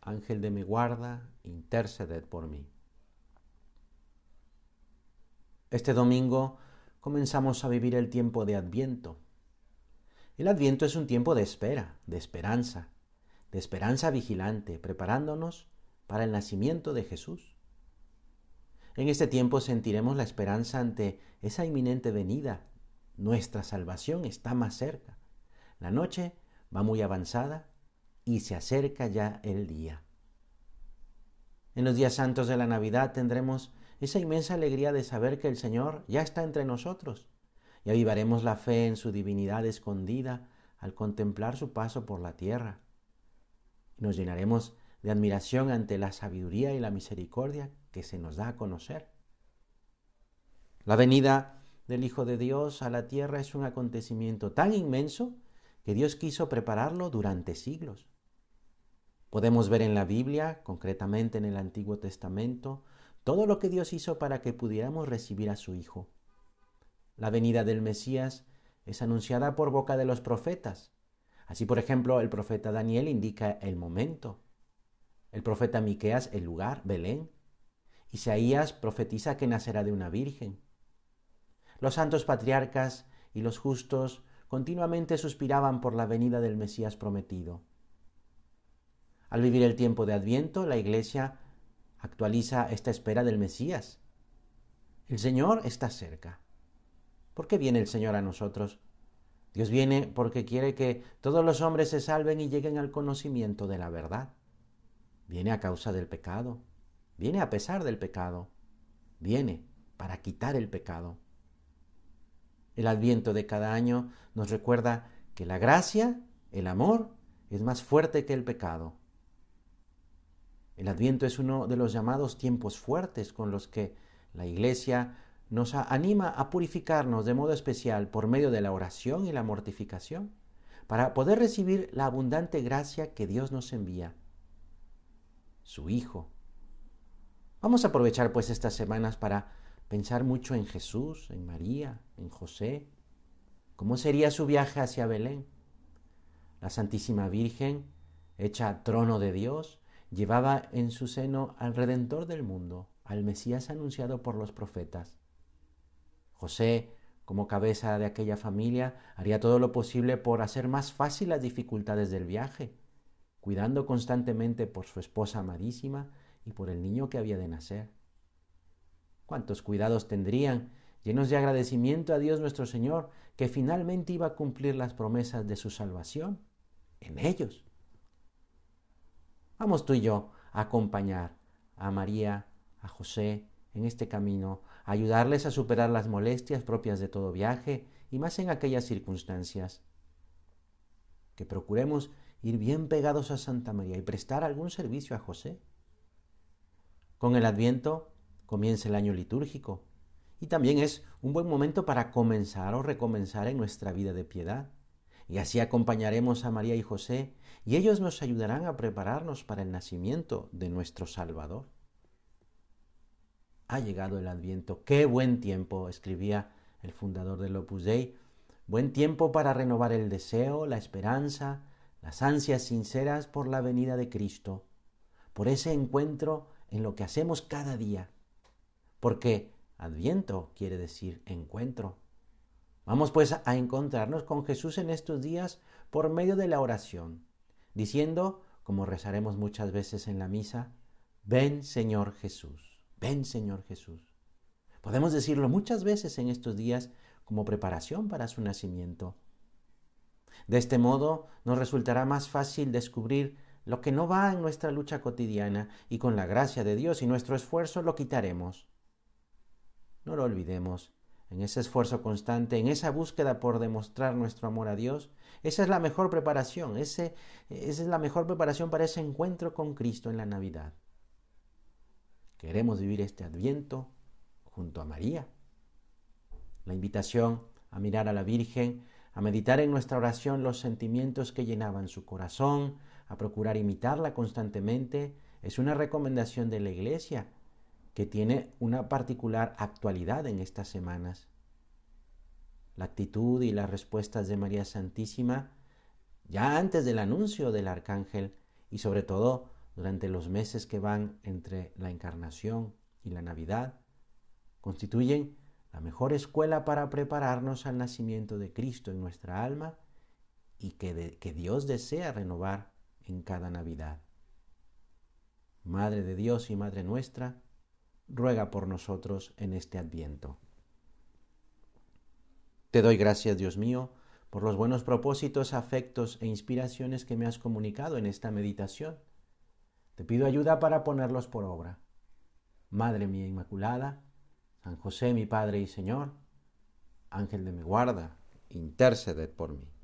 Ángel de mi guarda, interceded por mí. Este domingo comenzamos a vivir el tiempo de Adviento. El Adviento es un tiempo de espera, de esperanza, de esperanza vigilante, preparándonos para el nacimiento de Jesús. En este tiempo sentiremos la esperanza ante esa inminente venida. Nuestra salvación está más cerca. La noche va muy avanzada y se acerca ya el día. En los días santos de la Navidad tendremos esa inmensa alegría de saber que el Señor ya está entre nosotros y avivaremos la fe en su divinidad escondida al contemplar su paso por la tierra. Nos llenaremos de admiración ante la sabiduría y la misericordia que se nos da a conocer. La venida del Hijo de Dios a la tierra es un acontecimiento tan inmenso que Dios quiso prepararlo durante siglos. Podemos ver en la Biblia, concretamente en el Antiguo Testamento, todo lo que Dios hizo para que pudiéramos recibir a su Hijo. La venida del Mesías es anunciada por boca de los profetas. Así, por ejemplo, el profeta Daniel indica el momento. El profeta Miqueas el lugar, Belén. Isaías profetiza que nacerá de una virgen. Los santos patriarcas y los justos continuamente suspiraban por la venida del Mesías prometido. Al vivir el tiempo de Adviento, la Iglesia actualiza esta espera del Mesías. El Señor está cerca. ¿Por qué viene el Señor a nosotros? Dios viene porque quiere que todos los hombres se salven y lleguen al conocimiento de la verdad. Viene a causa del pecado. Viene a pesar del pecado. Viene para quitar el pecado. El adviento de cada año nos recuerda que la gracia, el amor, es más fuerte que el pecado. El Adviento es uno de los llamados tiempos fuertes con los que la Iglesia nos anima a purificarnos de modo especial por medio de la oración y la mortificación, para poder recibir la abundante gracia que Dios nos envía, su Hijo. Vamos a aprovechar pues estas semanas para pensar mucho en Jesús, en María, en José. ¿Cómo sería su viaje hacia Belén? La Santísima Virgen, hecha trono de Dios, llevaba en su seno al Redentor del mundo, al Mesías anunciado por los profetas. José, como cabeza de aquella familia, haría todo lo posible por hacer más fácil las dificultades del viaje, cuidando constantemente por su esposa amadísima y por el niño que había de nacer. ¿Cuántos cuidados tendrían, llenos de agradecimiento a Dios nuestro Señor, que finalmente iba a cumplir las promesas de su salvación en ellos? Vamos tú y yo a acompañar a María, a José en este camino, ayudarles a superar las molestias propias de todo viaje y más en aquellas circunstancias. Que procuremos ir bien pegados a Santa María y prestar algún servicio a José. Con el Adviento comienza el año litúrgico y también es un buen momento para comenzar o recomenzar en nuestra vida de piedad. Y así acompañaremos a María y José y ellos nos ayudarán a prepararnos para el nacimiento de nuestro Salvador. Ha llegado el Adviento. Qué buen tiempo, escribía el fundador del Opus Dei. Buen tiempo para renovar el deseo, la esperanza, las ansias sinceras por la venida de Cristo, por ese encuentro en lo que hacemos cada día. Porque Adviento quiere decir encuentro. Vamos pues a encontrarnos con Jesús en estos días por medio de la oración, diciendo, como rezaremos muchas veces en la misa, ven Señor Jesús, ven Señor Jesús. Podemos decirlo muchas veces en estos días como preparación para su nacimiento. De este modo nos resultará más fácil descubrir lo que no va en nuestra lucha cotidiana y con la gracia de Dios y nuestro esfuerzo lo quitaremos. No lo olvidemos, en ese esfuerzo constante, en esa búsqueda por demostrar nuestro amor a Dios, Esa es la mejor preparación, esa es la mejor preparación para ese encuentro con Cristo en la Navidad. Queremos vivir este adviento junto a María. La invitación a mirar a la Virgen, a meditar en nuestra oración los sentimientos que llenaban su corazón, a procurar imitarla constantemente, es una recomendación de la Iglesia que tiene una particular actualidad en estas semanas. La actitud y las respuestas de María Santísima, ya antes del anuncio del Arcángel y sobre todo durante los meses que van entre la Encarnación y la Navidad, constituyen la mejor escuela para prepararnos al nacimiento de Cristo en nuestra alma y que, que Dios desea renovar en cada Navidad. Madre de Dios y Madre nuestra, ruega por nosotros en este adviento. Te doy gracias, Dios mío, por los buenos propósitos, afectos e inspiraciones que me has comunicado en esta meditación. Te pido ayuda para ponerlos por obra. Madre mía Inmaculada, San José mi Padre y Señor, Ángel de mi guarda, interceded por mí.